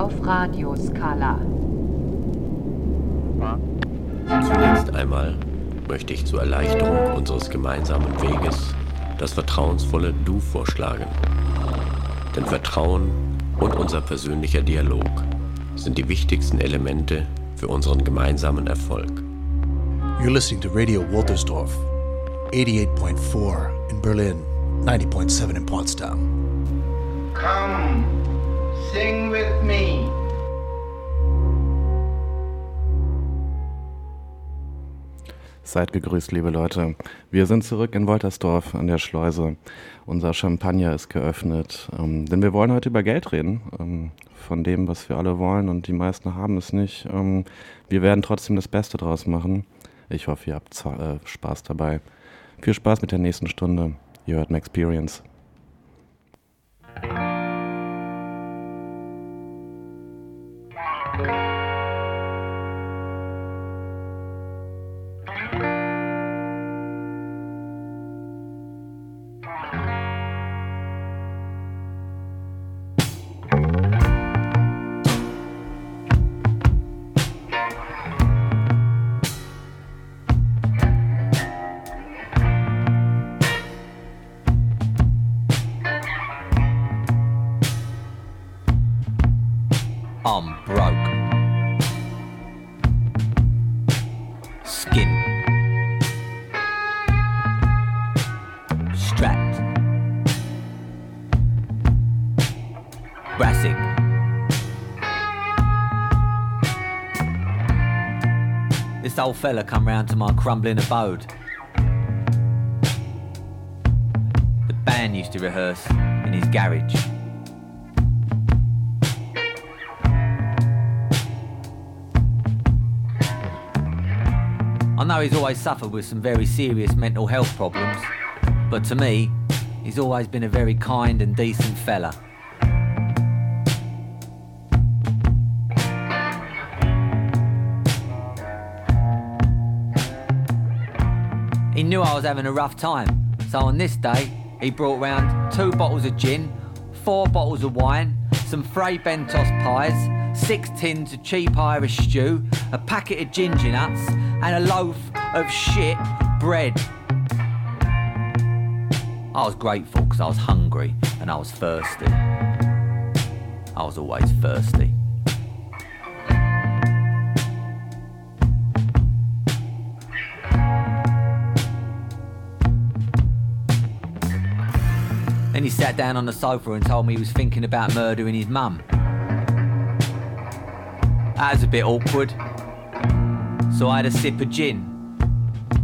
Auf Radioskala. Zunächst einmal möchte ich zur Erleichterung unseres gemeinsamen Weges das vertrauensvolle Du vorschlagen. Denn Vertrauen und unser persönlicher Dialog sind die wichtigsten Elemente für unseren gemeinsamen Erfolg. You're listening to Radio Waltersdorf, 88.4 in Berlin, 90.7 in Potsdam. Come, sing with me. Seid gegrüßt, liebe Leute. Wir sind zurück in Woltersdorf an der Schleuse. Unser Champagner ist geöffnet, ähm, denn wir wollen heute über Geld reden. Ähm, von dem, was wir alle wollen und die meisten haben es nicht. Ähm, wir werden trotzdem das Beste draus machen. Ich hoffe, ihr habt äh, Spaß dabei. Viel Spaß mit der nächsten Stunde. Ihr hört Experience. Old fella come round to my crumbling abode. The band used to rehearse in his garage. Know he's always suffered with some very serious mental health problems, but to me, he's always been a very kind and decent fella. He knew I was having a rough time, so on this day, he brought round two bottles of gin, four bottles of wine, some Frey Bentos pies, six tins of cheap Irish stew, a packet of ginger nuts, and a loaf of shit bread. I was grateful because I was hungry and I was thirsty. I was always thirsty. Then he sat down on the sofa and told me he was thinking about murdering his mum. That was a bit awkward. So I had a sip of gin,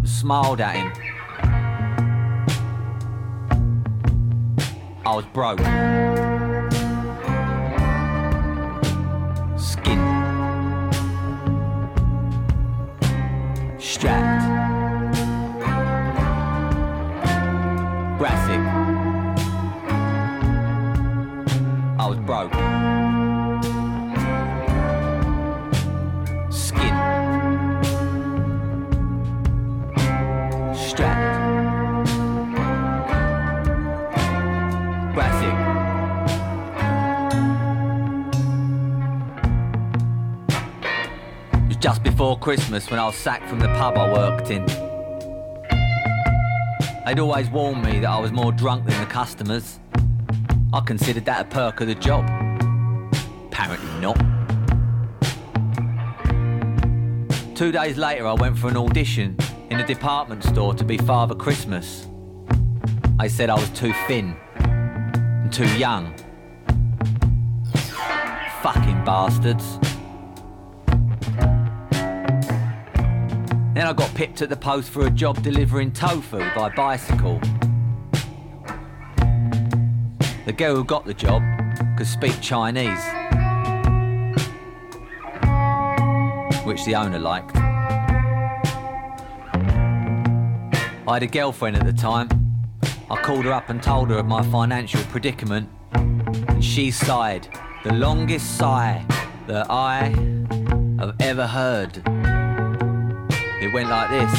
smiled at him. I was broke. Skinned. Strapped. Christmas when I was sacked from the pub I worked in. They'd always warned me that I was more drunk than the customers. I considered that a perk of the job. Apparently not. Two days later, I went for an audition in a department store to be Father Christmas. I said I was too thin and too young. Fucking bastards. Then I got pipped at the post for a job delivering tofu by bicycle. The girl who got the job could speak Chinese, which the owner liked. I had a girlfriend at the time. I called her up and told her of my financial predicament, and she sighed the longest sigh that I have ever heard. It went like this.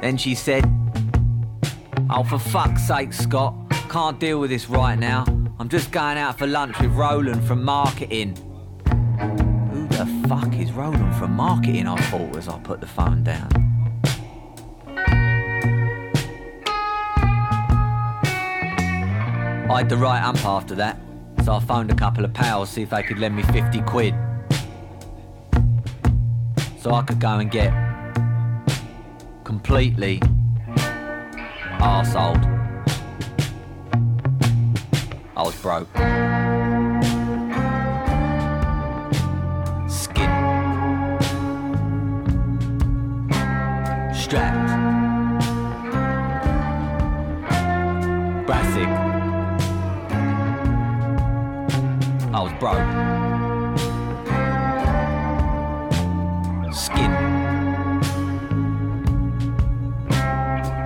Then she said, Oh, for fuck's sake, Scott, can't deal with this right now. I'm just going out for lunch with Roland from marketing. Fuck is Roland from marketing? I thought as I put the phone down. I had the right ump after that, so I phoned a couple of pals see if they could lend me 50 quid. So I could go and get completely arseholed. I was broke. Strapped. Brassic. I was broke. Skin.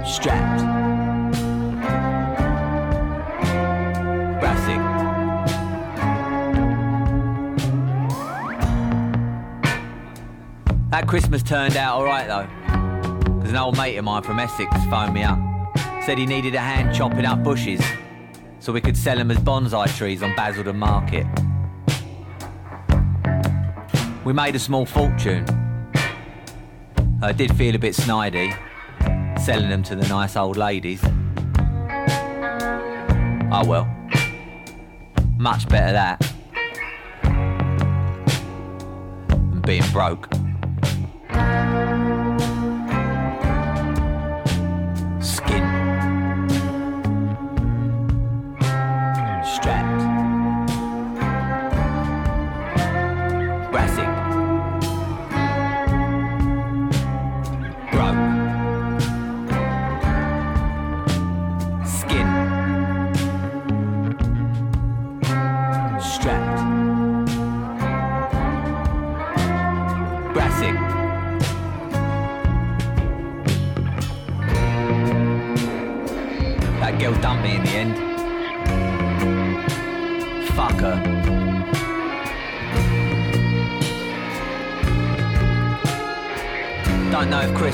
Strapped. Brassic. That Christmas turned out alright though. An old mate of mine from Essex phoned me up. Said he needed a hand chopping up bushes so we could sell them as bonsai trees on Basildon Market. We made a small fortune. I did feel a bit snidey selling them to the nice old ladies. Oh well. Much better that than being broke.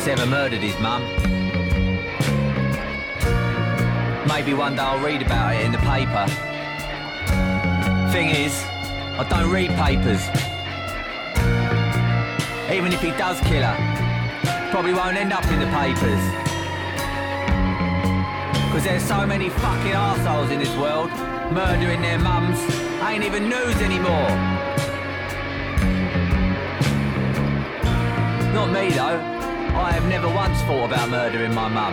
Ever murdered his mum. Maybe one day I'll read about it in the paper. Thing is, I don't read papers. Even if he does kill her, probably won't end up in the papers. Because there's so many fucking assholes in this world murdering their mums, ain't even news anymore. Not me though. Have never once thought about murdering my mum.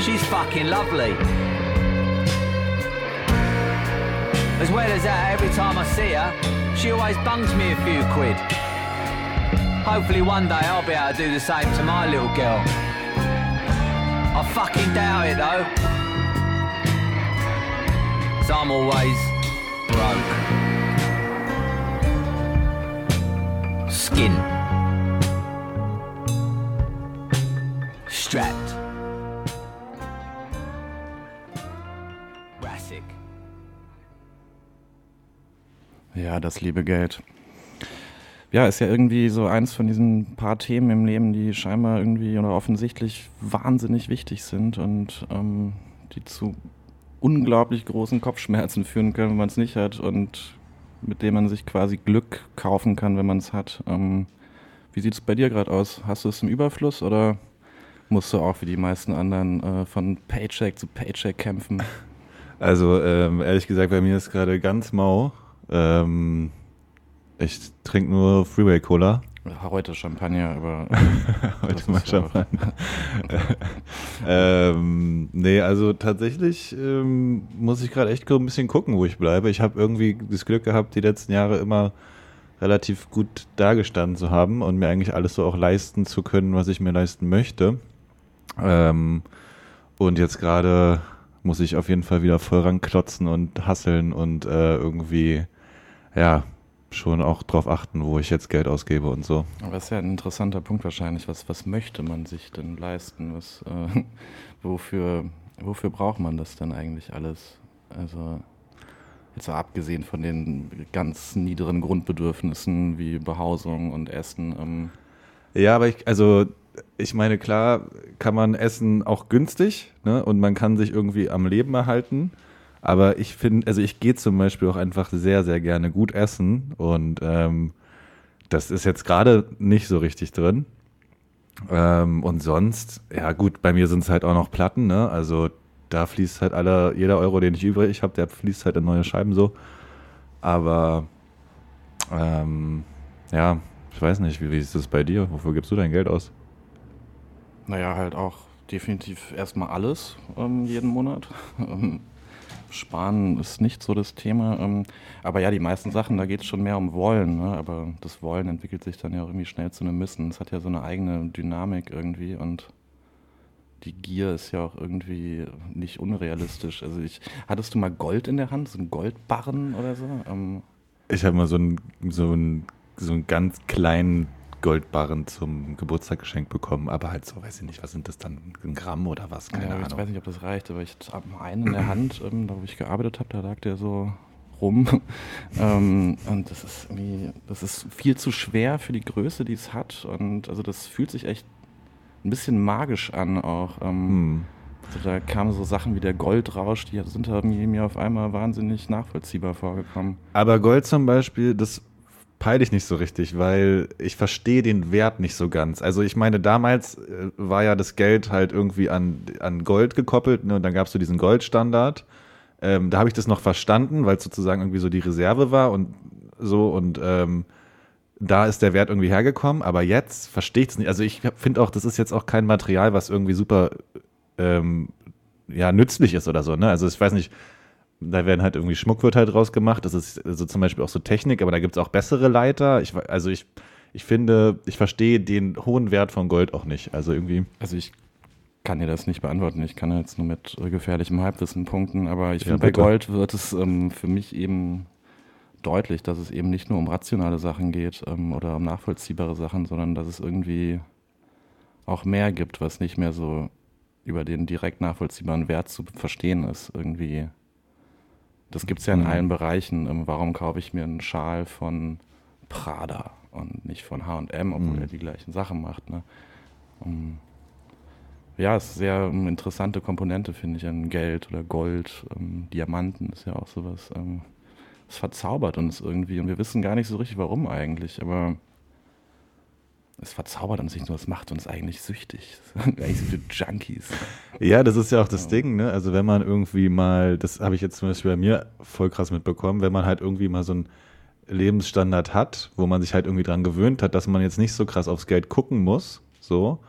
She's fucking lovely. As well as that, every time I see her, she always bungs me a few quid. Hopefully one day I'll be able to do the same to my little girl. I fucking doubt it though. So I'm always broke. Skin. Das liebe Geld. Ja, ist ja irgendwie so eins von diesen paar Themen im Leben, die scheinbar irgendwie oder offensichtlich wahnsinnig wichtig sind und ähm, die zu unglaublich großen Kopfschmerzen führen können, wenn man es nicht hat und mit dem man sich quasi Glück kaufen kann, wenn man es hat. Ähm, wie sieht es bei dir gerade aus? Hast du es im Überfluss oder musst du auch wie die meisten anderen äh, von Paycheck zu Paycheck kämpfen? Also ähm, ehrlich gesagt, bei mir ist gerade ganz mau. Ähm, ich trinke nur Freeway Cola. Heute Champagner, aber Heute Das mal Champagner. ähm, nee, also tatsächlich ähm, muss ich gerade echt ein bisschen gucken, wo ich bleibe. Ich habe irgendwie das Glück gehabt, die letzten Jahre immer relativ gut dagestanden zu haben und mir eigentlich alles so auch leisten zu können, was ich mir leisten möchte. Ähm, und jetzt gerade muss ich auf jeden Fall wieder voll ranklotzen und hasseln und äh, irgendwie, ja, schon auch drauf achten, wo ich jetzt Geld ausgebe und so. Aber das ist ja ein interessanter Punkt wahrscheinlich. Was, was möchte man sich denn leisten? Was, äh, wofür, wofür braucht man das denn eigentlich alles? Also jetzt mal abgesehen von den ganz niederen Grundbedürfnissen wie Behausung und Essen. Ähm, Ja, aber ich, also ich meine, klar kann man essen auch günstig ne? und man kann sich irgendwie am Leben erhalten. Aber ich finde, also ich gehe zum Beispiel auch einfach sehr, sehr gerne gut essen und ähm, das ist jetzt gerade nicht so richtig drin. Ähm, und sonst, ja gut, bei mir sind es halt auch noch Platten, ne? Also da fließt halt alle, jeder Euro, den ich übrig habe, der fließt halt in neue Scheiben so. Aber ähm, ja, ich weiß nicht, wie, wie ist das bei dir? Wofür gibst du dein Geld aus? Naja, halt auch definitiv erstmal alles ähm, jeden Monat. Sparen ist nicht so das Thema. Ähm, aber ja, die meisten Sachen, da geht es schon mehr um Wollen. Ne? Aber das Wollen entwickelt sich dann ja irgendwie schnell zu einem Müssen. Es hat ja so eine eigene Dynamik irgendwie und die Gier ist ja auch irgendwie nicht unrealistisch. Also ich, hattest du mal Gold in der Hand, so ein Goldbarren oder so? Ähm, Ich habe mal so einen, so, so einen ganz kleinen Goldbarren zum Geburtstag geschenkt bekommen, aber halt so, weiß ich nicht, was sind das dann, ein Gramm oder was? Keine ja, ich Ahnung. weiß nicht, ob das reicht, aber ich habe einen in der Hand, ähm, da wo ich gearbeitet habe, da lag der so rum. ähm, und das ist irgendwie, das ist viel zu schwer für die Größe, die es hat. Und also das fühlt sich echt ein bisschen magisch an auch. Ähm, Hm. also da kamen so Sachen wie der Goldrausch, die sind mir auf einmal wahnsinnig nachvollziehbar vorgekommen. Aber Gold zum Beispiel, das peile ich nicht so richtig, weil ich verstehe den Wert nicht so ganz. Also ich meine, damals äh, war ja das Geld halt irgendwie an, an Gold gekoppelt ne? und dann gab es so diesen Goldstandard. Ähm, da habe ich das noch verstanden, weil es sozusagen irgendwie so die Reserve war und so und ähm, da ist der Wert irgendwie hergekommen, aber jetzt verstehe ich es nicht. Also ich finde auch, das ist jetzt auch kein Material, was irgendwie super ähm, ja, nützlich ist oder so. Ne? Also ich weiß nicht, da werden halt irgendwie Schmuck wird halt rausgemacht. Das ist also zum Beispiel auch so Technik, aber da gibt es auch bessere Leiter. Ich, also ich, ich finde, ich verstehe den hohen Wert von Gold auch nicht. Also irgendwie. Also ich kann dir das nicht beantworten. Ich kann jetzt nur mit äh, gefährlichem Halbwissen punkten, aber ich Ja, finde, bei. Gold wird es ähm, für mich eben deutlich, dass es eben nicht nur um rationale Sachen geht ähm, oder um nachvollziehbare Sachen, sondern dass es irgendwie auch mehr gibt, was nicht mehr so über den direkt nachvollziehbaren Wert zu verstehen ist. Irgendwie. Das gibt es ja in Mhm. allen Bereichen. Ähm, warum kaufe ich mir einen Schal von Prada und nicht von H&M, obwohl Mhm. er die gleichen Sachen macht. Ne? Ähm, ja, ist sehr ähm, interessante Komponente, finde ich, an Geld oder Gold. Ähm, Diamanten ist ja auch sowas. Es verzaubert uns irgendwie und wir wissen gar nicht so richtig, warum eigentlich, aber es verzaubert uns nicht nur, es macht uns eigentlich süchtig. eigentlich sind wir Junkies. Ja, das ist ja auch das Ding, ne? Also wenn man irgendwie mal, das habe ich jetzt zum Beispiel bei mir voll krass mitbekommen, wenn man halt irgendwie mal so einen Lebensstandard hat, wo man sich halt irgendwie dran gewöhnt hat, dass man jetzt nicht so krass aufs Geld gucken muss, so,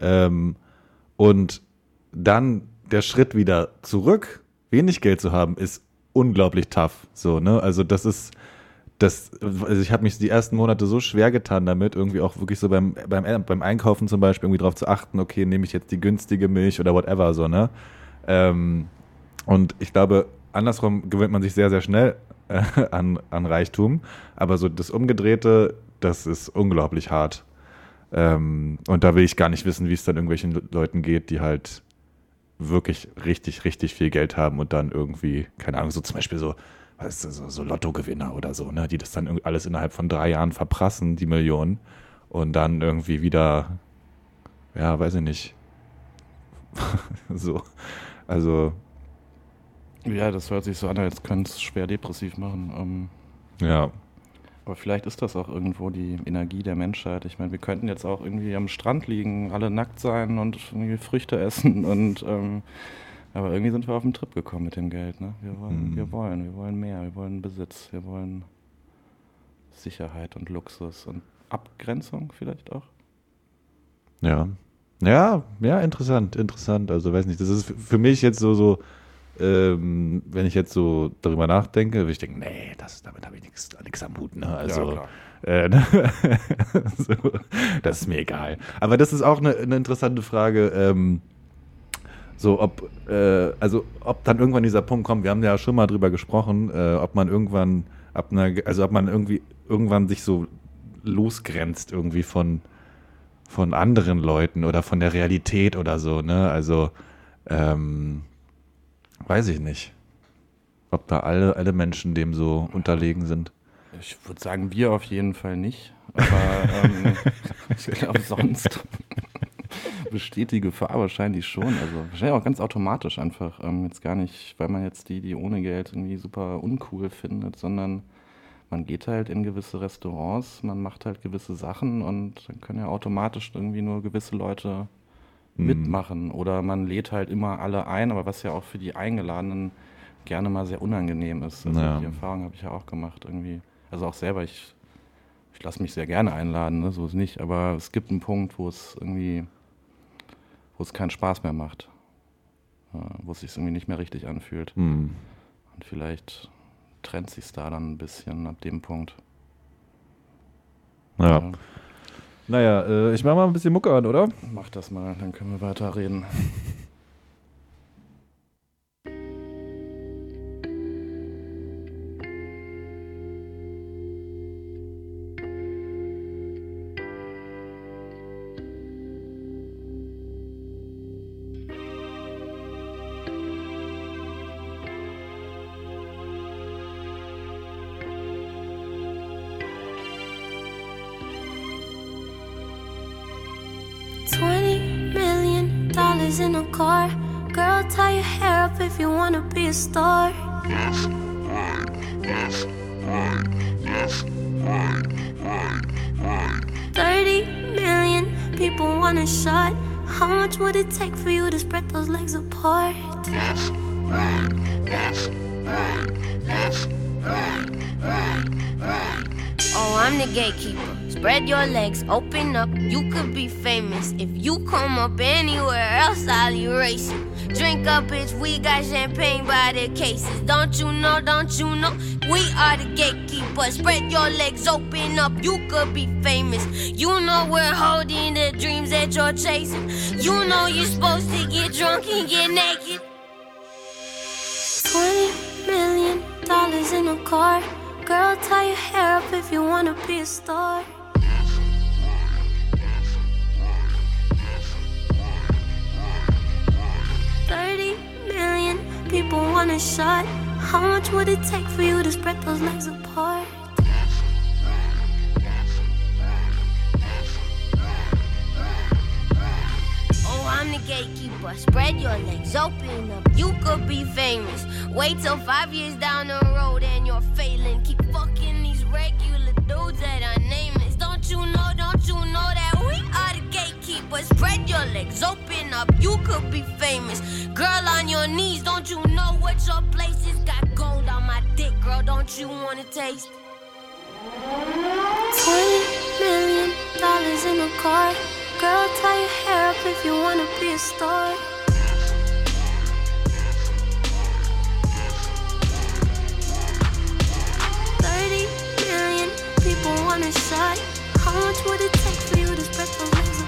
ähm, und dann der Schritt wieder zurück, wenig Geld zu haben, ist unglaublich tough, so, ne? Also das ist, das, also ich habe mich die ersten Monate so schwer getan damit, irgendwie auch wirklich so beim, beim, beim Einkaufen zum Beispiel irgendwie darauf zu achten, okay, nehme ich jetzt die günstige Milch oder whatever, so, ne? Ähm, und ich glaube, andersrum gewöhnt man sich sehr, sehr schnell äh, an, an Reichtum, aber so das Umgedrehte, das ist unglaublich hart. Ähm, und da will ich gar nicht wissen, wie es dann irgendwelchen Le- Leuten geht, die halt wirklich richtig, richtig viel Geld haben und dann irgendwie, keine Ahnung, so zum Beispiel so, weißt du, so, so Lottogewinner oder so, ne, die das dann irgendwie alles innerhalb von drei Jahren verprassen, die Millionen, und dann irgendwie wieder, ja, weiß ich nicht, so, also, Ja, das hört sich so an, als könnte es schwer depressiv machen. Ähm, ja, aber vielleicht ist das auch irgendwo die Energie der Menschheit. Ich meine, wir könnten jetzt auch irgendwie am Strand liegen, alle nackt sein und irgendwie Früchte essen und ähm, aber irgendwie sind wir auf den Trip gekommen mit dem Geld. Ne? Wir, wollen, Mhm. wir wollen, wir wollen mehr, wir wollen Besitz, wir wollen Sicherheit und Luxus und Abgrenzung vielleicht auch. Ja. Ja, ja, interessant, interessant. Also weiß nicht, das ist für mich jetzt so, so, ähm, wenn ich jetzt so darüber nachdenke, würde ich denken, nee, das, damit habe ich nichts am Hut. Ne? Also, klar. äh, ne? so, das ist mir egal. Aber das ist auch eine, eine interessante Frage. Ähm, so, ob, äh, also, ob dann irgendwann dieser Punkt kommt, wir haben ja schon mal drüber gesprochen, äh, ob man irgendwann, ab einer, also ob man irgendwie irgendwann sich so losgrenzt irgendwie von, von anderen Leuten oder von der Realität oder so, ne? Also, ähm, weiß ich nicht. Ob da alle, alle Menschen dem so unterlegen sind. Ich würde sagen, wir auf jeden Fall nicht. Aber ähm, ich glaube sonst. Besteht die Gefahr wahrscheinlich schon. Also wahrscheinlich auch ganz automatisch einfach. Ähm, jetzt gar nicht, weil man jetzt die, die ohne Geld irgendwie super uncool findet, sondern man geht halt in gewisse Restaurants, man macht halt gewisse Sachen und dann können ja automatisch irgendwie nur gewisse Leute Mhm. mitmachen. Oder man lädt halt immer alle ein, aber was ja auch für die Eingeladenen gerne mal sehr unangenehm ist. Also Ja. Die Erfahrung habe ich ja auch gemacht irgendwie. Also auch selber, ich, ich lasse mich sehr gerne einladen, ne? so ist nicht, aber es gibt einen Punkt, wo es irgendwie, wo es keinen Spaß mehr macht. Wo es sich irgendwie nicht mehr richtig anfühlt. Hm. Und vielleicht trennt sich da dann ein bisschen ab dem Punkt. Ja. Naja, äh, ich mach mal ein bisschen Mucke an, oder? Mach das mal, dann können wir weiter wanna be a star. Thirty million people want a shot. How much would it take for you to spread those legs apart? Oh, I'm the gatekeeper. Spread your legs, open up. You could be famous if you come up anywhere else. I'll erase you. Drink up, bitch. We got champagne by the cases. Don't you know? Don't you know? We are the gatekeepers. Spread your legs, open up. You could be famous. You know we're holding the dreams that you're chasing. You know you're supposed to get drunk and get naked. Twenty million dollars in a car. Girl, tie your hair up if you wanna be a star. Million people want a shot. How much would it take for you to spread those legs apart? Oh, I'm the gatekeeper. Spread your legs, open up. You could be famous. Wait till five years down the road and you're failing. Keep fucking these regular dudes that are nameless. Don't you know? Don't you know that we are the gatekeepers? Spread your legs, open up. You could be famous. Girl on your knees, don't you know what your place is? Got gold on my dick, girl. Don't you wanna taste? Twenty million dollars in a car. Girl, tie your hair up if you wanna be a star. Thirty million people want a shot. How much would it take for you to spread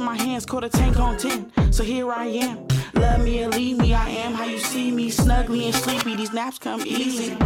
My hands, caught a tank on 10. So here I am. Love me or leave me, I am how you see me. Snuggly and sleepy, these naps come easy.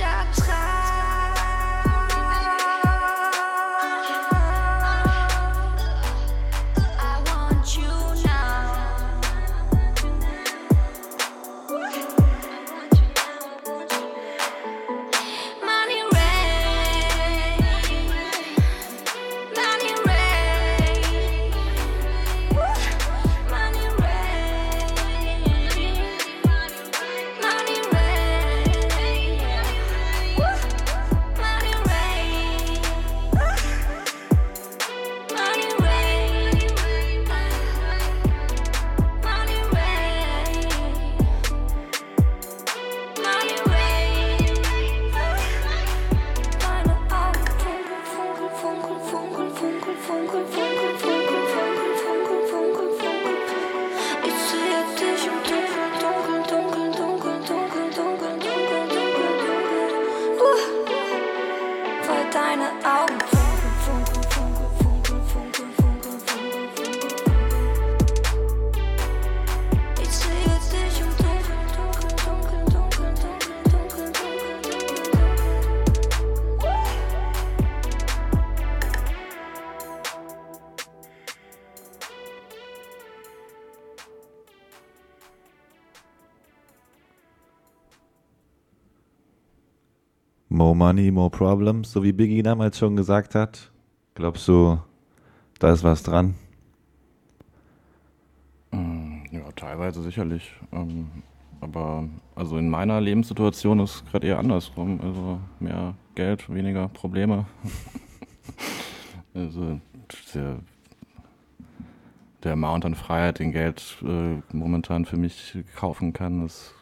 chaque trace. money, more problems, so wie Biggie damals schon gesagt hat? Glaubst du, da ist was dran? Mm, ja, teilweise sicherlich. Ähm, aber also in meiner Lebenssituation ist es gerade eher andersrum. Also mehr Geld, weniger Probleme. also der, der Amount an Freiheit, den Geld äh, momentan für mich kaufen kann, ist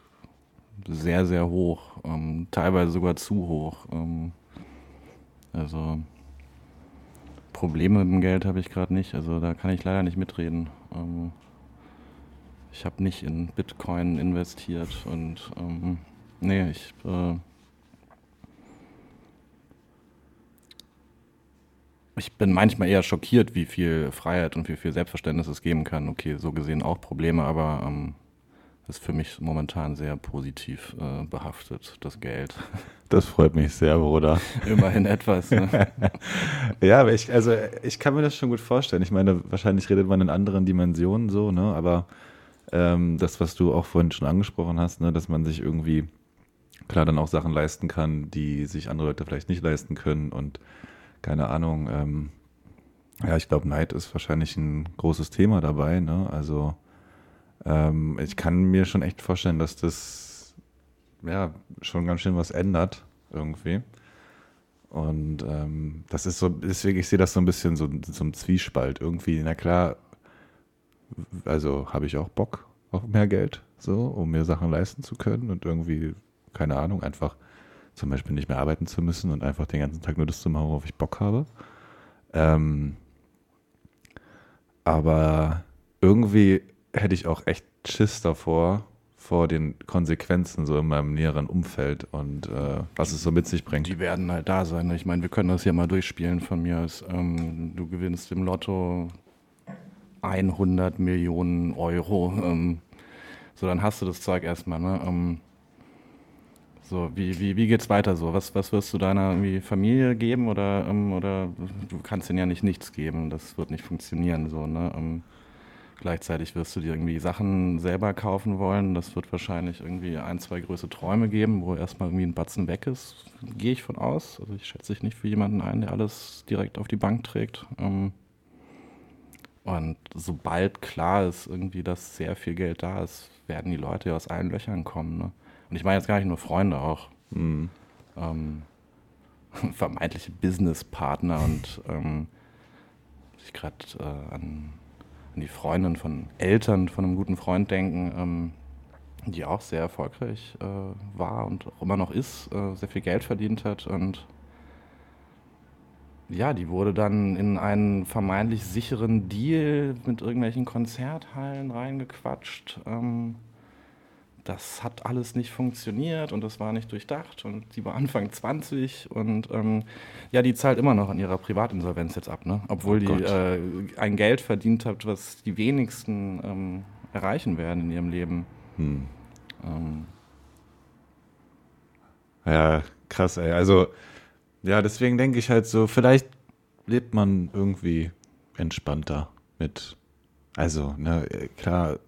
sehr, sehr hoch. Ähm, teilweise sogar zu hoch. Ähm, also Probleme mit dem Geld habe ich gerade nicht. Also da kann ich leider nicht mitreden. Ähm, ich habe nicht in Bitcoin investiert und ähm, nee, ich äh, ich bin manchmal eher schockiert, wie viel Freiheit und wie viel Selbstverständnis es geben kann. Okay, so gesehen auch Probleme, aber ähm, ist für mich momentan sehr positiv äh, behaftet, das Geld. Das freut mich sehr, Bruder. Immerhin etwas. Ne? ja, aber ich, also ich kann mir das schon gut vorstellen. Ich meine, wahrscheinlich redet man in anderen Dimensionen so, ne? Aber ähm, das, was du auch vorhin schon angesprochen hast, ne, dass man sich irgendwie klar dann auch Sachen leisten kann, die sich andere Leute vielleicht nicht leisten können und keine Ahnung. Ähm, ja, ich glaube, Neid ist wahrscheinlich ein großes Thema dabei. Ne? Also ähm, ich kann mir schon echt vorstellen, dass das ja schon ganz schön was ändert irgendwie. Und ähm, das ist so, deswegen, ich sehe das so ein bisschen so, so ein Zwiespalt irgendwie. Na klar, also habe ich auch Bock auf mehr Geld, so, um mir Sachen leisten zu können und irgendwie, keine Ahnung, einfach zum Beispiel nicht mehr arbeiten zu müssen und einfach den ganzen Tag nur das zu machen, worauf ich Bock habe. Ähm, aber irgendwie hätte ich auch echt Schiss davor, vor den Konsequenzen so in meinem näheren Umfeld und äh, was es so mit sich bringt. Die werden halt da sein. ne? Ich meine, wir können das ja mal durchspielen von mir aus. Ähm, du gewinnst im Lotto 100 Millionen Euro. Ähm, so, dann hast du das Zeug erstmal. Ne? Ähm, so, wie, wie, wie geht's weiter so? Was, was wirst du deiner Familie geben oder, ähm, oder du kannst ihnen ja nicht nichts geben. Das wird nicht funktionieren. So, ne? Gleichzeitig wirst du dir irgendwie Sachen selber kaufen wollen. Das wird wahrscheinlich irgendwie ein, zwei größere Träume geben, wo erstmal irgendwie ein Batzen weg ist. Gehe ich von aus. Also ich schätze dich nicht für jemanden ein, der alles direkt auf die Bank trägt. Ähm, und sobald klar ist, irgendwie, dass sehr viel Geld da ist, werden die Leute ja aus allen Löchern kommen. Ne? Und ich meine jetzt gar nicht nur Freunde auch. Mhm. Ähm, vermeintliche Businesspartner und ähm, ich gerade äh, an, an die Freundin von Eltern von einem guten Freund denken, ähm, die auch sehr erfolgreich äh, war und auch immer noch ist, äh, sehr viel Geld verdient hat und ja, die wurde dann in einen vermeintlich sicheren Deal mit irgendwelchen Konzerthallen reingequatscht. Ähm, das hat alles nicht funktioniert und das war nicht durchdacht und die war Anfang 20 und ähm, ja, die zahlt immer noch an ihrer Privatinsolvenz jetzt ab, ne? obwohl Oh die äh, ein Geld verdient hat, was die wenigsten ähm, erreichen werden in ihrem Leben. Hm. Ähm, Ja, krass, ey. Also, ja, deswegen denke ich halt so, vielleicht lebt man irgendwie entspannter mit. Also, ne, klar,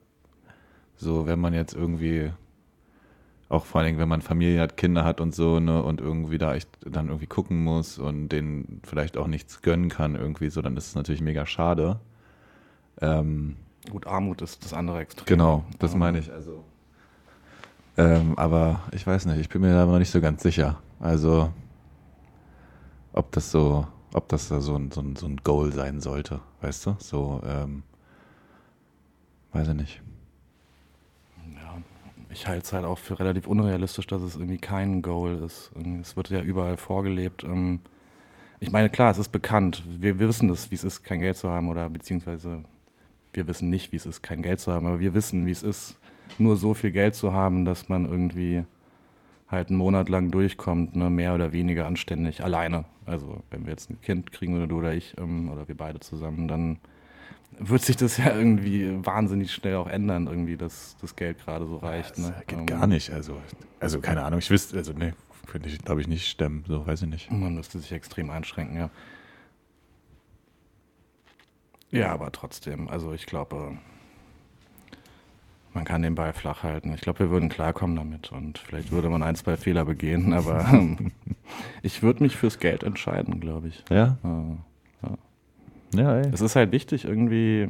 so, wenn man jetzt irgendwie, auch vor allen Dingen, wenn man Familie hat, Kinder hat und so, ne, und irgendwie da echt dann irgendwie gucken muss und denen vielleicht auch nichts gönnen kann, irgendwie so, dann ist es natürlich mega schade. Ähm, gut, Armut ist das andere Extrem. Genau, das meine ich. Also, ähm, aber ich weiß nicht, ich bin mir da noch nicht so ganz sicher. Also, ob das so, ob das da so ein, so ein, so ein Goal sein sollte, weißt du? So, ähm, weiß ich nicht. Ich halte es halt auch für relativ unrealistisch, dass es irgendwie kein Goal ist. Es wird ja überall vorgelebt. Ähm, Ich meine, klar, es ist bekannt. Wir, wir wissen das, wie es ist, kein Geld zu haben oder beziehungsweise wir wissen nicht, wie es ist, kein Geld zu haben, aber wir wissen, wie es ist, nur so viel Geld zu haben, dass man irgendwie halt einen Monat lang durchkommt, ne, mehr oder weniger anständig, alleine. Also wenn wir jetzt ein Kind kriegen oder du oder ich ähm, oder wir beide zusammen, dann wird sich das ja irgendwie wahnsinnig schnell auch ändern, irgendwie, dass das Geld gerade so reicht. Ne? Geht Ähm, gar nicht. Also, also keine Ahnung, ich wüsste, also ne, könnte ich, glaube ich, nicht stemmen, so weiß ich nicht. Man müsste sich extrem einschränken, ja. Ja, aber trotzdem, also ich glaube, man kann den Ball flach halten. Ich glaube, wir würden klarkommen damit und vielleicht würde man ein, zwei Fehler begehen, aber ähm, ich würde mich fürs Geld entscheiden, glaube ich. Ja? Äh, ja. Ja, ey. Es ist halt wichtig, irgendwie,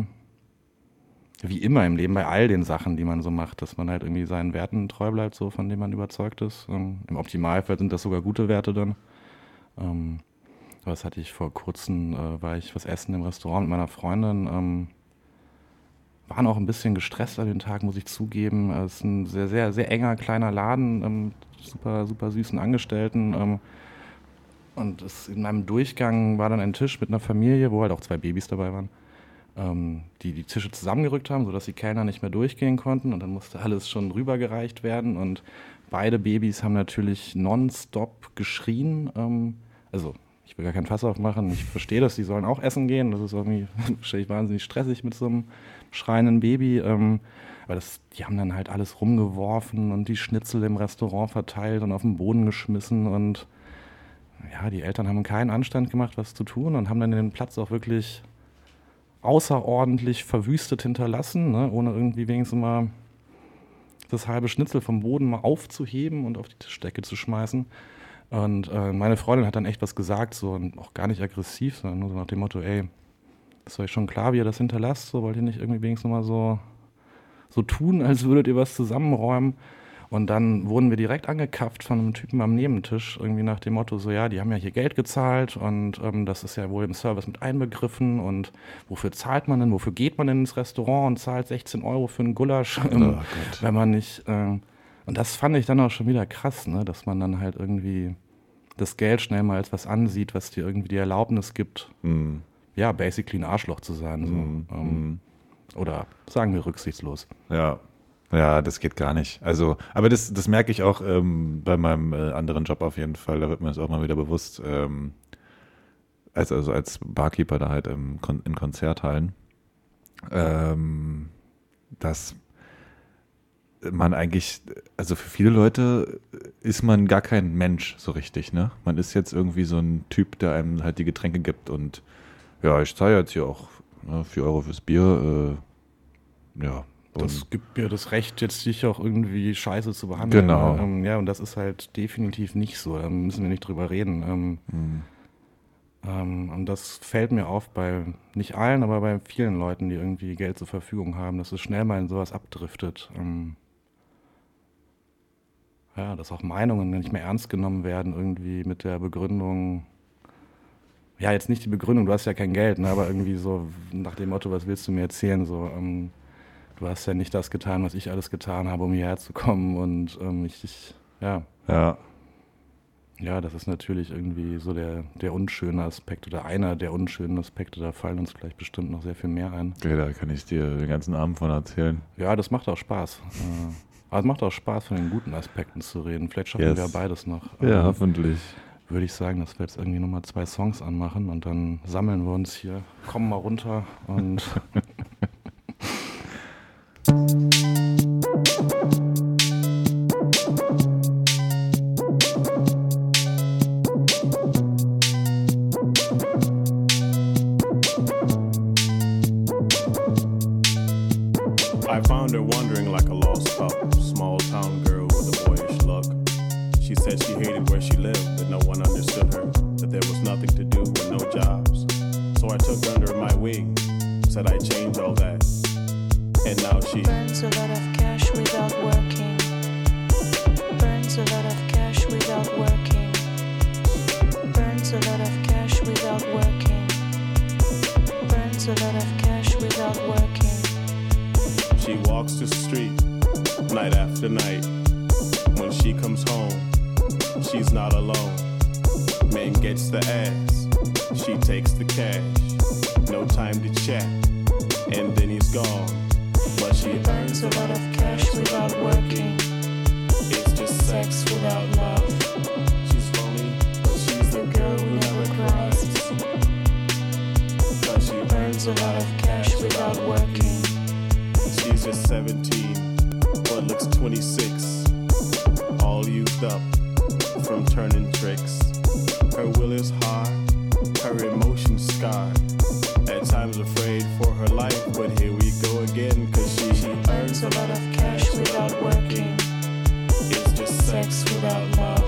wie immer im Leben, bei all den Sachen, die man so macht, dass man halt irgendwie seinen Werten treu bleibt, so von denen man überzeugt ist. Ähm, Im Optimalfall sind das sogar gute Werte dann. Ähm, aber das hatte ich vor kurzem, äh, war ich was essen im Restaurant mit meiner Freundin. Ähm, waren auch ein bisschen gestresst an den Tag, muss ich zugeben. Es ist ein sehr, sehr, sehr enger, kleiner Laden, ähm, super, super süßen Angestellten. Ähm, und es, in meinem Durchgang war dann ein Tisch mit einer Familie, wo halt auch zwei Babys dabei waren, ähm, die die Tische zusammengerückt haben, sodass die Kellner nicht mehr durchgehen konnten. Und dann musste alles schon rübergereicht werden. Und beide Babys haben natürlich nonstop geschrien. Ähm, also ich will gar kein Fass aufmachen. Ich verstehe das, die sollen auch essen gehen. Das ist irgendwie wahrscheinlich wahnsinnig stressig mit so einem schreienden Baby. Ähm, aber das, die haben dann halt alles rumgeworfen und die Schnitzel im Restaurant verteilt und auf den Boden geschmissen. Und ja, die Eltern haben keinen Anstand gemacht, was zu tun und haben dann den Platz auch wirklich außerordentlich verwüstet hinterlassen, ne? ohne irgendwie wenigstens mal das halbe Schnitzel vom Boden mal aufzuheben und auf die Tischdecke zu schmeißen. Und äh, meine Freundin hat dann echt was gesagt, so und auch gar nicht aggressiv, sondern nur so nach dem Motto, ey, ist euch schon klar, wie ihr das hinterlasst? So wollt ihr nicht irgendwie wenigstens mal so, so tun, als würdet ihr was zusammenräumen? Und dann wurden wir direkt angekafft von einem Typen am Nebentisch, irgendwie nach dem Motto, so ja, die haben ja hier Geld gezahlt und ähm, das ist ja wohl im Service mit einbegriffen und wofür zahlt man denn, wofür geht man denn ins Restaurant und zahlt 16 Euro für einen Gulasch, ähm, Gott. wenn man nicht, ähm, und das fand ich dann auch schon wieder krass, ne, dass man dann halt irgendwie das Geld schnell mal als was ansieht, was dir irgendwie die Erlaubnis gibt, Mhm. ja, basically ein Arschloch zu sein, so. Mhm. Ähm, oder sagen wir rücksichtslos. Ja. Ja, das geht gar nicht. Also, aber das, das merke ich auch ähm, bei meinem äh, anderen Job auf jeden Fall. Da wird mir das auch mal wieder bewusst. Ähm, als, also als Barkeeper da halt im Kon in Konzerthallen, ähm, dass man eigentlich, also für viele Leute ist man gar kein Mensch so richtig, ne? Man ist jetzt irgendwie so ein Typ, der einem halt die Getränke gibt und ja, ich zahle jetzt hier auch ne, 4 Euro fürs Bier, äh, ja. Das gibt mir das Recht, jetzt dich auch irgendwie scheiße zu behandeln. Genau. Ähm, ja, und das ist halt definitiv nicht so. Da müssen wir nicht drüber reden. Ähm, Mhm. ähm, und das fällt mir auf bei nicht allen, aber bei vielen Leuten, die irgendwie Geld zur Verfügung haben, dass es schnell mal in sowas abdriftet. Ähm, ja, dass auch Meinungen nicht mehr ernst genommen werden, irgendwie mit der Begründung. Ja, jetzt nicht die Begründung, du hast ja kein Geld, ne, aber irgendwie so nach dem Motto, was willst du mir erzählen? So, ähm, du hast ja nicht das getan, was ich alles getan habe, um hierher zu kommen. Und ähm, ich, ich, ja. Ja. Ja, das ist natürlich irgendwie so der, der unschöne Aspekt oder einer der unschönen Aspekte. Da fallen uns gleich bestimmt noch sehr viel mehr ein. Ja, da kann ich dir den ganzen Abend von erzählen. Ja, das macht auch Spaß. Äh, aber es macht auch Spaß, von den guten Aspekten zu reden. Vielleicht schaffen Yes. wir beides noch. Ja, Ähm, hoffentlich. Würde ich sagen, dass wir jetzt irgendwie nochmal zwei Songs anmachen und dann sammeln wir uns hier, kommen mal runter und Música She's just 17, but looks 26. All used up from turning tricks. Her will is high, her emotions scarred. At times afraid for her life, but here we go again, cause she, she Burns a lot of cash without working. It's just sex without love.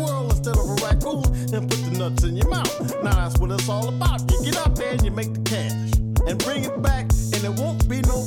squirrel instead of a raccoon and put the nuts in your mouth. Now that's what it's all about. You get out there and you make the cash and bring it back, and it won't be no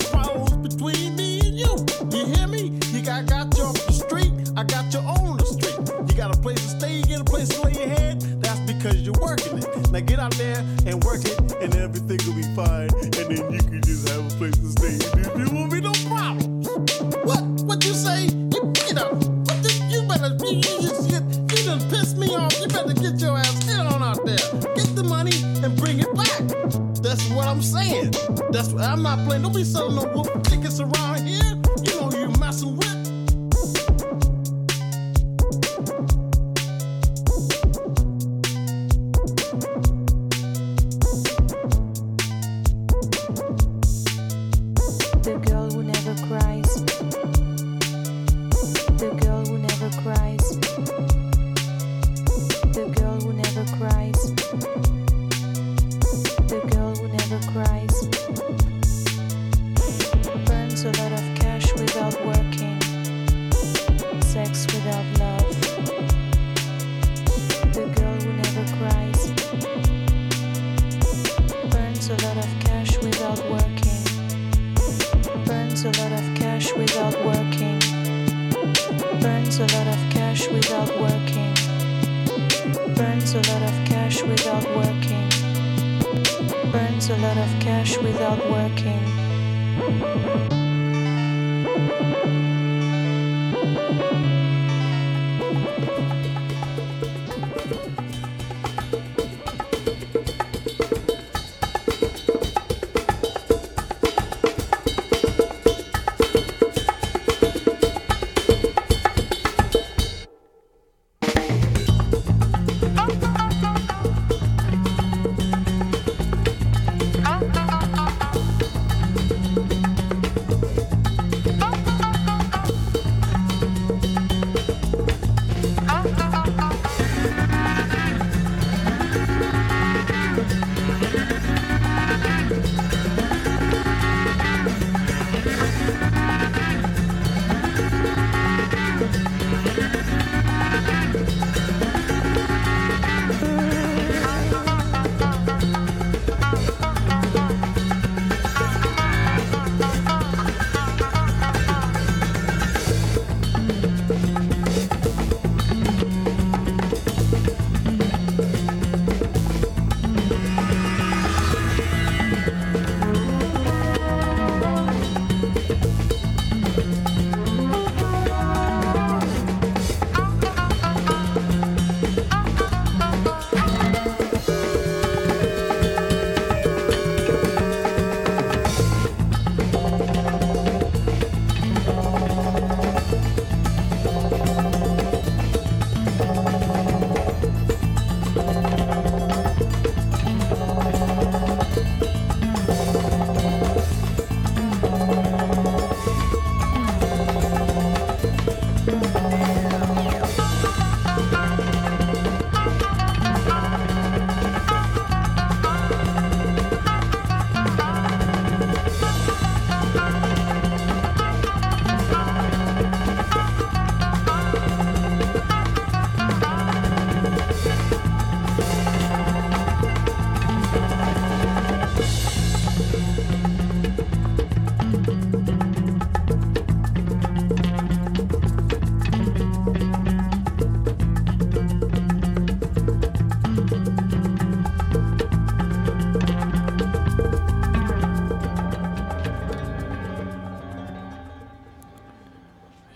poplin'. Don't be selling no whoop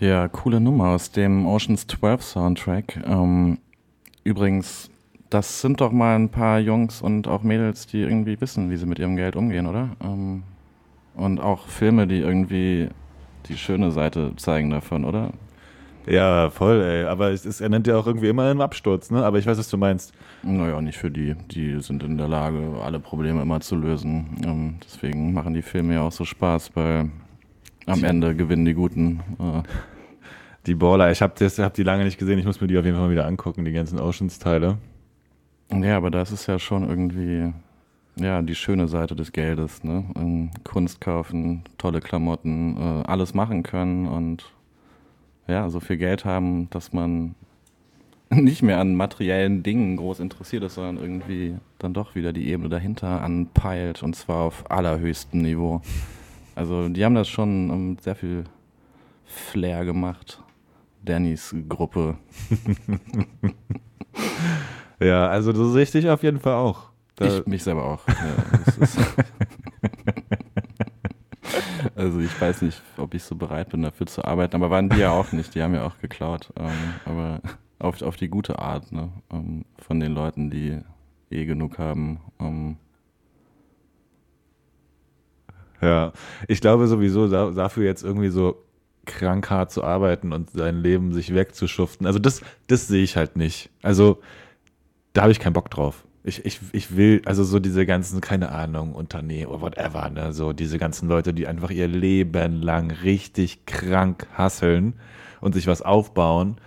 Ja, coole Nummer aus dem Oceans 12 Soundtrack. Ähm, übrigens, das sind doch mal ein paar Jungs und auch Mädels, die irgendwie wissen, wie sie mit ihrem Geld umgehen, oder? Ähm, und auch Filme, die irgendwie die schöne Seite zeigen davon, oder? Ja, voll, ey. Aber es, er nennt ja auch irgendwie immer einen Absturz, ne? Aber ich weiß, was du meinst. Naja, nicht für die. Die sind in der Lage, alle Probleme immer zu lösen. Ähm, deswegen machen die Filme ja auch so Spaß, weil am Ende gewinnen die Guten. Äh, Die Baller, ich habe hab die lange nicht gesehen. Ich muss mir die auf jeden Fall mal wieder angucken, die ganzen Oceans-Teile. Ja, aber das ist ja schon irgendwie ja die schöne Seite des Geldes, ne? Kunst kaufen, tolle Klamotten, äh, alles machen können und ja, so viel Geld haben, dass man nicht mehr an materiellen Dingen groß interessiert ist, sondern irgendwie dann doch wieder die Ebene dahinter anpeilt und zwar auf allerhöchstem Niveau. Also die haben das schon ähm, sehr viel Flair gemacht. Dannys Gruppe. Ja, also so sehe ich dich auf jeden Fall auch. Da- Ich mich selber auch. Ja, also ich weiß nicht, ob ich so bereit bin, dafür zu arbeiten, aber waren die ja auch nicht. Die haben ja auch geklaut. Ähm, aber auf, auf die gute Art, ne? Ähm, von den Leuten, die eh genug haben. Ähm, Ja, ich glaube sowieso da, dafür jetzt irgendwie so krank hart zu arbeiten und sein Leben sich wegzuschuften. Also das, das sehe ich halt nicht. Also da habe ich keinen Bock drauf. Ich, ich, ich will, also so diese ganzen, keine Ahnung, Unternehmen oder whatever, ne, so diese ganzen Leute, die einfach ihr Leben lang richtig krank hasseln und sich was aufbauen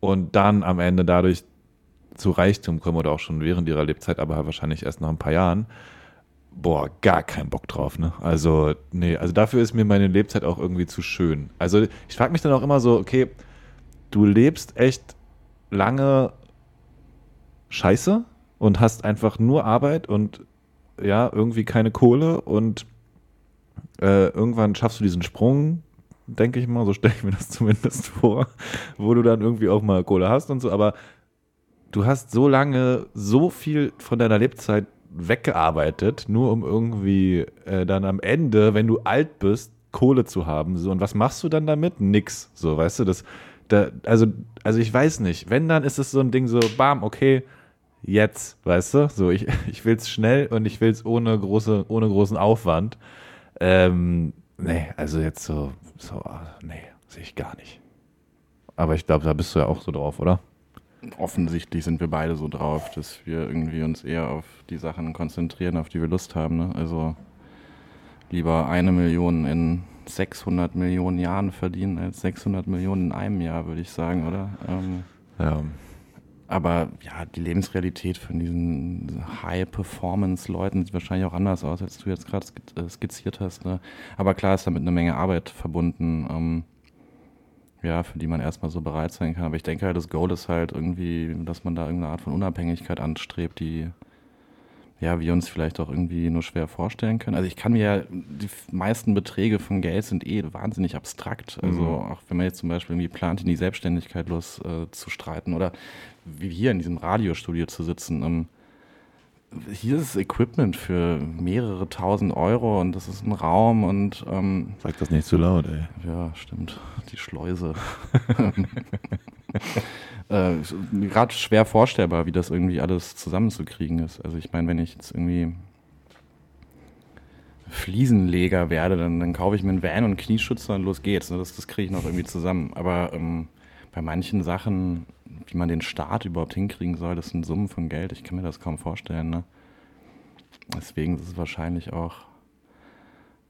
und dann am Ende dadurch zu Reichtum kommen oder auch schon während ihrer Lebzeit, aber wahrscheinlich erst nach ein paar Jahren boah, gar keinen Bock drauf, ne? Also, nee, also dafür ist mir meine Lebzeit auch irgendwie zu schön. Also, ich frage mich dann auch immer so, okay, du lebst echt lange scheiße und hast einfach nur Arbeit und ja, irgendwie keine Kohle und äh, irgendwann schaffst du diesen Sprung, denke ich mal, so stelle ich mir das zumindest vor, wo du dann irgendwie auch mal Kohle hast und so, aber du hast so lange so viel von deiner Lebzeit weggearbeitet, nur um irgendwie äh, dann am Ende, wenn du alt bist, Kohle zu haben. So, und was machst du dann damit? Nix. So, weißt du, das, da, also, also ich weiß nicht. Wenn, dann ist es so ein Ding so, bam, okay, jetzt, weißt du? So, ich, ich will es schnell und ich will es ohne, große, ohne großen Aufwand. Ähm, nee, also jetzt so, so, ah, nee, sehe ich gar nicht. Aber ich glaube, da bist du ja auch so drauf, oder? Offensichtlich sind wir beide so drauf, dass wir irgendwie uns eher auf die Sachen konzentrieren, auf die wir Lust haben. Ne? Also lieber eine Million in 600 Millionen Jahren verdienen als 600 Millionen in einem Jahr, würde ich sagen, oder? Ähm, ja. Aber ja, die Lebensrealität von diesen High-Performance-Leuten sieht wahrscheinlich auch anders aus, als du jetzt gerade äh, skizziert hast. Ne? Aber klar ist damit eine Menge Arbeit verbunden. Ähm, ja, für die man erstmal so bereit sein kann. Aber ich denke halt, das Goal ist halt irgendwie, dass man da irgendeine Art von Unabhängigkeit anstrebt, die ja, wir uns vielleicht auch irgendwie nur schwer vorstellen können. Also ich kann mir ja, die meisten Beträge von Geld sind eh wahnsinnig abstrakt. Also Mhm. auch wenn man jetzt zum Beispiel irgendwie plant, in die Selbstständigkeit los äh, zu streiten oder wie hier in diesem Radiostudio zu sitzen. Ähm, hier ist Equipment für mehrere tausend Euro und das ist ein Raum und ähm, Sag das nicht zu laut, ey. Ja, stimmt. Die Schleuse. äh, Gerade schwer vorstellbar, wie das irgendwie alles zusammenzukriegen ist. Also ich meine, wenn ich jetzt irgendwie Fliesenleger werde, dann, dann kaufe ich mir einen Van und Knieschützer und los geht's. ne? Das, das kriege ich noch irgendwie zusammen. Aber ähm, bei manchen Sachen, wie man den Staat überhaupt hinkriegen soll, das sind Summen von Geld. Ich kann mir das kaum vorstellen. Ne? Deswegen ist es wahrscheinlich auch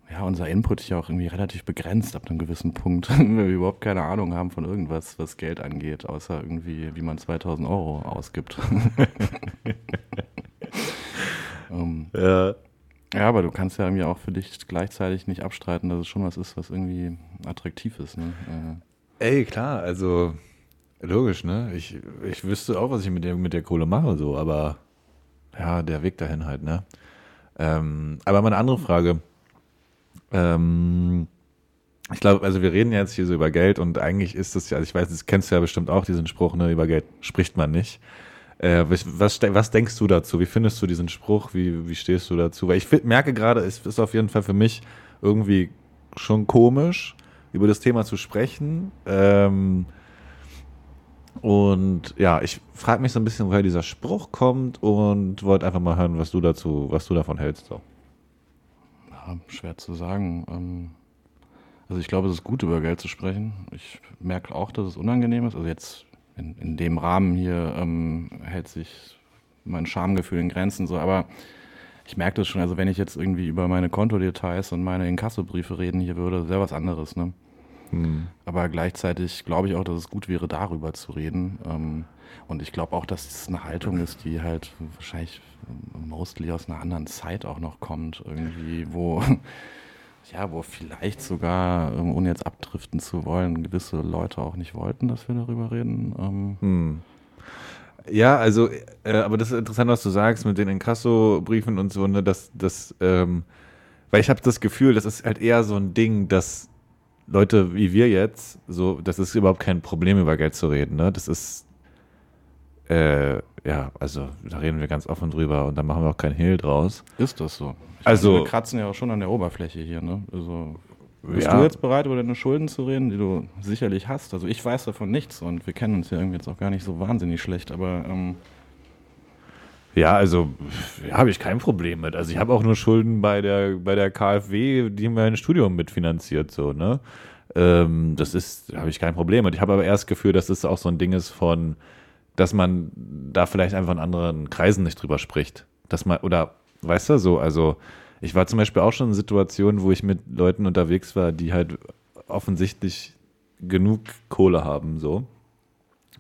ja, unser Input hier auch irgendwie relativ begrenzt ab einem gewissen Punkt, wenn wir überhaupt keine Ahnung haben von irgendwas, was Geld angeht, außer irgendwie, wie man 2000 Euro ausgibt. ähm, Ja. ja, aber du kannst ja irgendwie auch für dich gleichzeitig nicht abstreiten, dass es schon was ist, was irgendwie attraktiv ist. Ne? Ey, klar, also logisch, ne? Ich, ich wüsste auch, was ich mit der, mit der Kohle mache, so, aber ja, der Weg dahin halt, ne? Ähm, aber mal eine andere Frage. Ähm, ich glaube, also wir reden jetzt hier so über Geld und eigentlich ist das ja, also ich weiß, das kennst du ja bestimmt auch, diesen Spruch, ne, über Geld spricht man nicht. Äh, was, was, denkst du dazu? Wie findest du diesen Spruch? Wie, wie stehst du dazu? Weil ich merke gerade, es ist auf jeden Fall für mich irgendwie schon komisch, über das Thema zu sprechen. Ähm, und ja, ich frage mich so ein bisschen, woher dieser Spruch kommt und wollte einfach mal hören, was du dazu, was du davon hältst. So. Ja, schwer zu sagen. Ähm, also ich glaube, es ist gut, über Geld zu sprechen. Ich merke auch, dass es unangenehm ist. Also jetzt in, in dem Rahmen hier ähm, hält sich mein Schamgefühl in Grenzen so, aber ich merke das schon, also wenn ich jetzt irgendwie über meine Kontodetails und meine Inkassobriefe reden hier würde, wäre was anderes, ne? Hm. Aber gleichzeitig glaube ich auch, dass es gut wäre, darüber zu reden. Ähm, und ich glaube auch, dass es eine Haltung ist, die halt wahrscheinlich mostly aus einer anderen Zeit auch noch kommt, irgendwie, wo, ja, wo vielleicht sogar, ähm, ohne jetzt abdriften zu wollen, gewisse Leute auch nicht wollten, dass wir darüber reden. Ähm, Hm. Ja, also, äh, aber das ist interessant, was du sagst mit den Inkasso-Briefen und so, ne, dass das, ähm, weil ich habe das Gefühl, das ist halt eher so ein Ding, dass Leute wie wir jetzt, so, das ist überhaupt kein Problem, über Geld zu reden, ne? Das ist, äh, ja, also da reden wir ganz offen drüber und da machen wir auch kein Hehl draus. Ist das so? Ich Also- meine, wir kratzen ja auch schon an der Oberfläche hier, ne? Also, bist Ja. du jetzt bereit, über deine Schulden zu reden, die du sicherlich hast? Also ich weiß davon nichts und wir kennen uns ja irgendwie jetzt auch gar nicht so wahnsinnig schlecht, aber ähm, Ja, also ja, habe ich kein Problem mit. Also ich habe auch nur Schulden bei der bei der KfW, die mein Studium mitfinanziert, so ne. Ähm, das ist habe ich kein Problem mit. Ich habe aber erst das Gefühl, dass das auch so ein Ding ist von, dass man da vielleicht einfach in anderen Kreisen nicht drüber spricht, dass man oder weißt du so, also ich war zum Beispiel auch schon in Situationen, wo ich mit Leuten unterwegs war, die halt offensichtlich genug Kohle haben, so.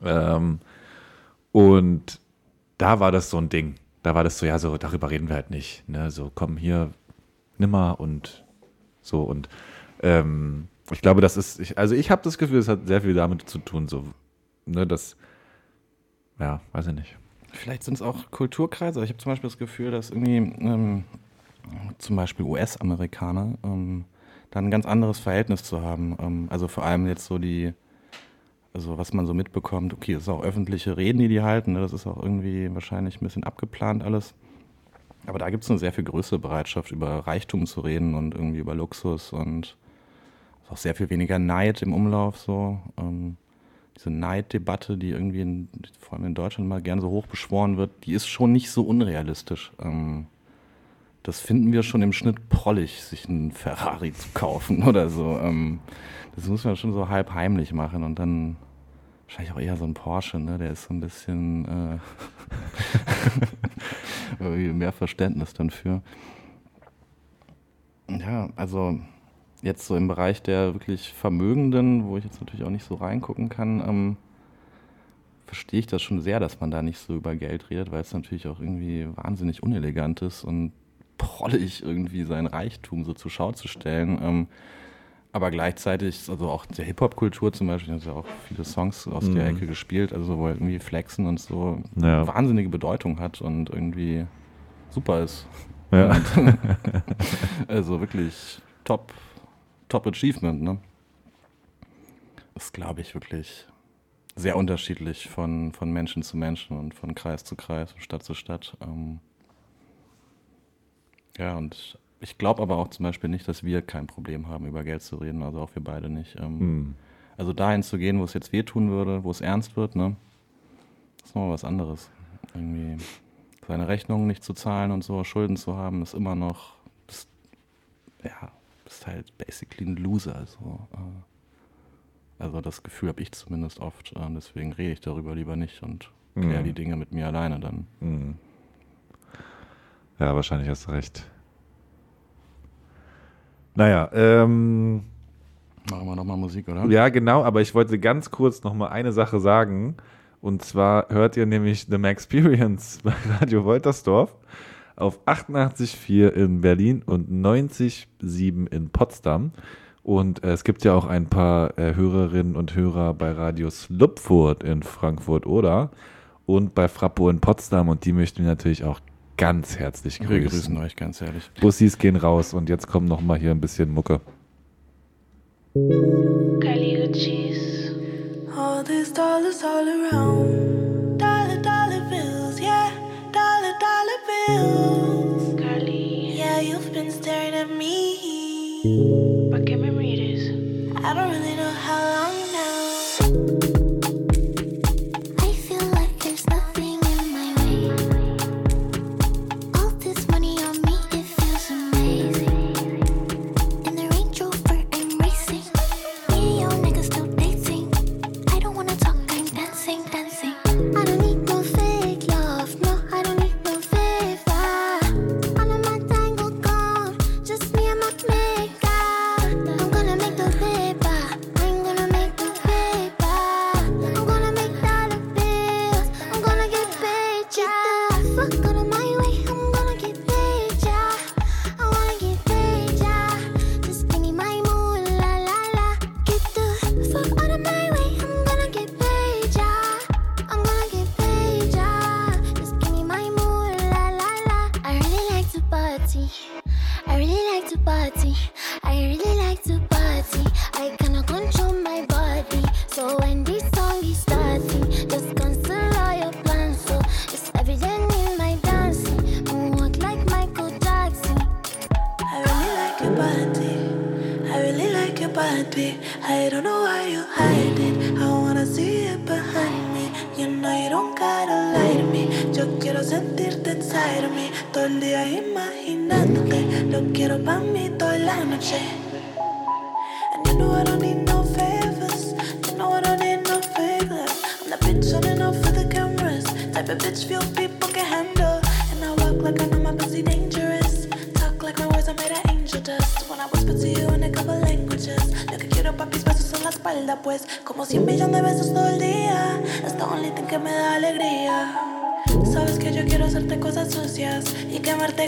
Ähm, und da war das so ein Ding. Da war das so, ja, so, darüber reden wir halt nicht. Ne? So, komm hier, nimmer und so. Und ähm, ich glaube, das ist, ich, also ich habe das Gefühl, es hat sehr viel damit zu tun, so, ne, das, ja, weiß ich nicht. vielleicht sind es auch Kulturkreise. Ich habe zum Beispiel das Gefühl, dass irgendwie ähm, zum Beispiel US-Amerikaner ähm, da ein ganz anderes Verhältnis zu haben. Ähm, also vor allem jetzt so die, also was man so mitbekommt, okay, es ist auch öffentliche Reden, die die halten, ne? das ist auch irgendwie wahrscheinlich ein bisschen abgeplant alles. Aber da gibt es eine sehr viel größere Bereitschaft, über Reichtum zu reden und irgendwie über Luxus und auch sehr viel weniger Neid im Umlauf so. Ähm, diese Neiddebatte, die irgendwie in, vor allem in Deutschland mal gern so hoch beschworen wird, die ist schon nicht so unrealistisch. Ähm, das finden wir schon im Schnitt prollig, sich einen Ferrari zu kaufen oder so. Ähm, das muss man schon so halb heimlich machen und dann wahrscheinlich auch eher so ein Porsche, ne? Der ist so ein bisschen äh, mehr Verständnis dann für. Ja, also jetzt so im Bereich der wirklich Vermögenden, wo ich jetzt natürlich auch nicht so reingucken kann, ähm, verstehe ich das schon sehr, dass man da nicht so über Geld redet, weil es natürlich auch irgendwie wahnsinnig unelegant ist und prollig irgendwie sein Reichtum so zur Schau zu stellen. Ähm, aber gleichzeitig, also auch der Hip-Hop-Kultur zum Beispiel, hat ja auch viele Songs aus der Mhm. Ecke gespielt, also wo halt irgendwie Flexen und so Ja. wahnsinnige Bedeutung hat und irgendwie super ist. Ja. Also wirklich top, top Achievement, ne? Ist, glaube ich, wirklich sehr unterschiedlich von, von Menschen zu Menschen und von Kreis zu Kreis, von Stadt zu Stadt. Ähm ja, und ich glaube aber auch zum Beispiel nicht, dass wir kein Problem haben, über Geld zu reden, also auch wir beide nicht. Ähm Hm. Also dahin zu gehen, wo es jetzt wehtun würde, wo es ernst wird, ne? Das ist nochmal was anderes. Irgendwie seine Rechnungen nicht zu zahlen und so, Schulden zu haben, ist immer noch, bist, ja, bist halt basically ein Loser. So. äh. Also das Gefühl habe ich zumindest oft. äh, Deswegen rede ich darüber lieber nicht und kläre Mhm. die Dinge mit mir alleine dann. Mhm. Ja, wahrscheinlich hast du recht. Naja, ähm, Machen wir nochmal Musik, oder? Ja, genau, aber ich wollte ganz kurz noch mal eine Sache sagen. Und zwar hört ihr nämlich The Maxperience bei Radio Woltersdorf auf 88,4 in Berlin und 90,7 in Potsdam. Und äh, es gibt ja auch ein paar äh, Hörerinnen und Hörer bei Radio Slupfurt in Frankfurt oder und bei Frappo in Potsdam. Und die möchten wir natürlich auch ganz herzlich grüßen. Wir grüßen euch ganz ehrlich. Bussis gehen raus und jetzt kommt noch mal hier ein bisschen Mucke. Kylie cheese. All these dollars all around. Dollar, dollar bills, yeah. Dollar, dollar bills.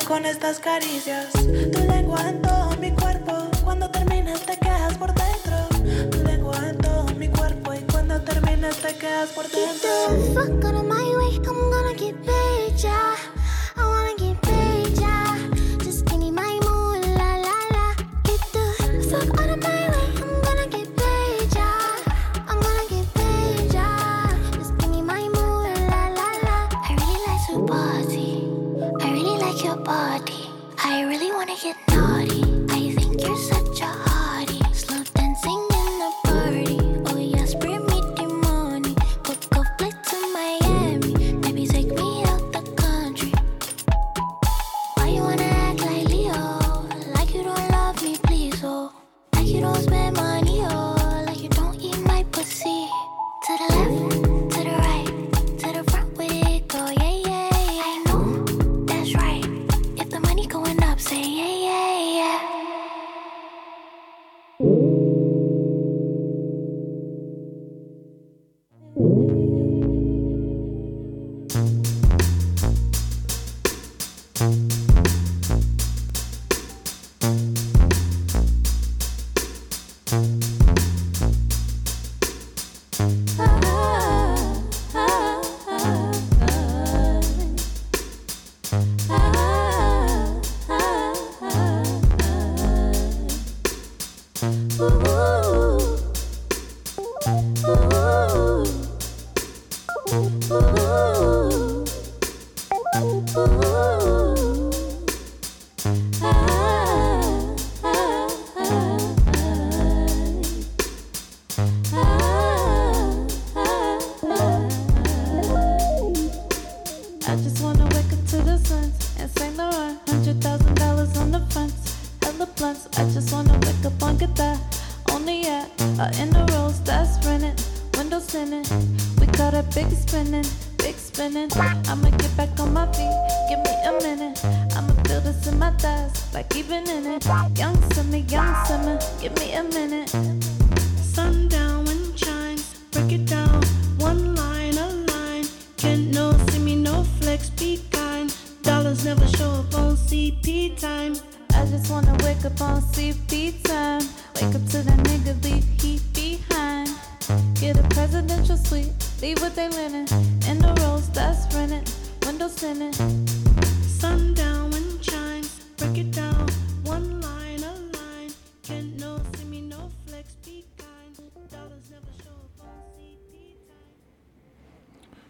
Con estas caricias. Tu lengua en todo mi cuerpo, cuando termines te quedas por dentro. Tu lengua en todo mi cuerpo y cuando termines te quedas por dentro.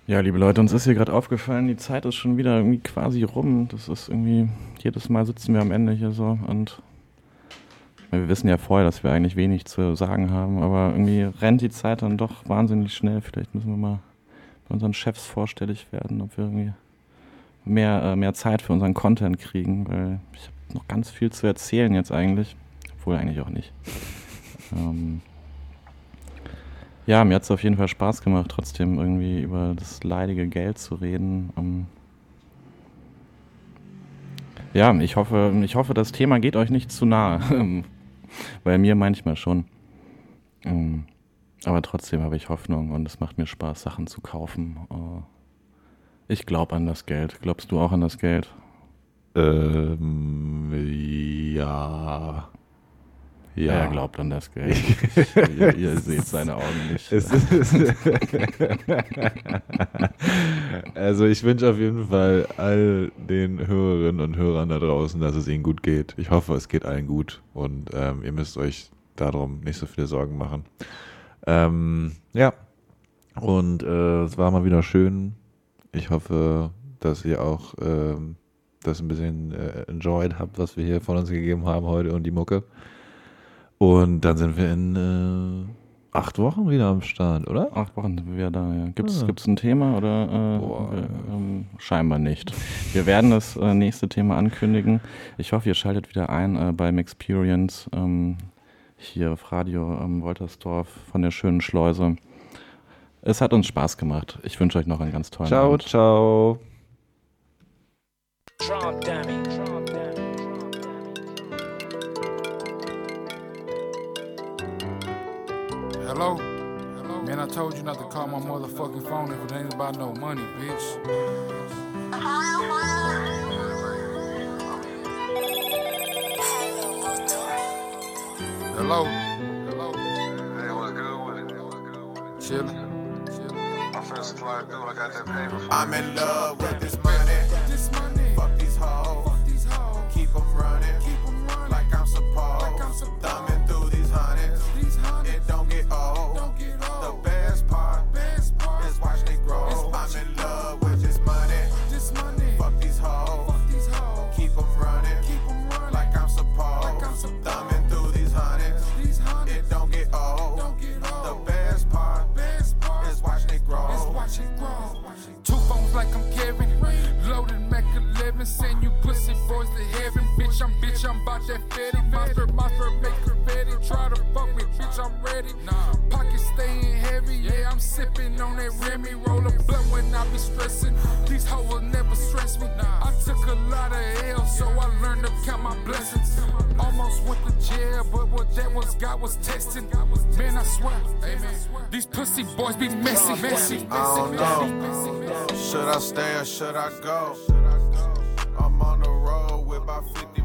Ja, liebe Leute, uns ist hier gerade aufgefallen, die Zeit ist schon wieder irgendwie quasi rum. Das ist irgendwie, jedes Mal sitzen wir am Ende hier so und wir wissen ja vorher, dass wir eigentlich wenig zu sagen haben, aber irgendwie rennt die Zeit dann doch wahnsinnig schnell. Vielleicht müssen wir mal bei unseren Chefs vorstellig werden, ob wir irgendwie mehr, äh, mehr Zeit für unseren Content kriegen, weil ich habe noch ganz viel zu erzählen jetzt eigentlich, obwohl eigentlich auch nicht. Ähm, ja, mir hat es auf jeden Fall Spaß gemacht, trotzdem irgendwie über das leidige Geld zu reden. Ähm ja, ich hoffe, ich hoffe, das Thema geht euch nicht zu nahe. Bei mir manchmal schon. Ähm, aber trotzdem habe ich Hoffnung und es macht mir Spaß, Sachen zu kaufen. Äh, ich glaube an das Geld. Glaubst du auch an das Geld? Ähm, ja. Ja. Er glaubt an das Geld. ihr, ihr seht seine Augen nicht. Also ich wünsche auf jeden Fall all den Hörerinnen und Hörern da draußen, dass es ihnen gut geht. Ich hoffe, es geht allen gut und ähm, ihr müsst euch darum nicht so viele Sorgen machen. Ähm, ja, und äh, es war mal wieder schön. Ich hoffe, dass ihr auch ähm, das ein bisschen äh, enjoyed habt, was wir hier von uns gegeben haben heute und die Mucke. Und dann sind wir in äh, acht Wochen wieder am Start, oder? Acht Wochen sind wir wieder da, ja. Gibt es Ah. ein Thema oder äh, wir, ähm, scheinbar nicht? Wir werden das äh, nächste Thema ankündigen. Ich hoffe, ihr schaltet wieder ein äh, beim Experience ähm, hier auf Radio ähm, Woltersdorf von der schönen Schleuse. Es hat uns Spaß gemacht. Ich wünsche euch noch einen ganz tollen Ciao, Abend. ciao. Trump dummy. Hello? Man, I told you not to call my motherfucking phone if it ain't about no money, bitch. Hello? Hello? Hey, what's good with it? Chillin'. I'm finna slide through. I got that paper. I'm in love with this money. This money. Fuck these hoes. Fuck these hoes. Keep 'em running. Keep 'em running. Like I'm supposed. Like I'm supposed. That fatty. Monster, monster, make confetti. Try to fuck me, bitch, I'm ready. Pockets staying heavy. Yeah, I'm sipping on that Remy. Roll a blunt when I be stressing. These hoes will never stress me. I took a lot of L, so I learned to count my blessings. Almost went to jail, but what that was God was testing. Man, I swear, amen. These pussy boys be messy, messy, I don't know. Should I stay or should I go? I'm on the road with my 50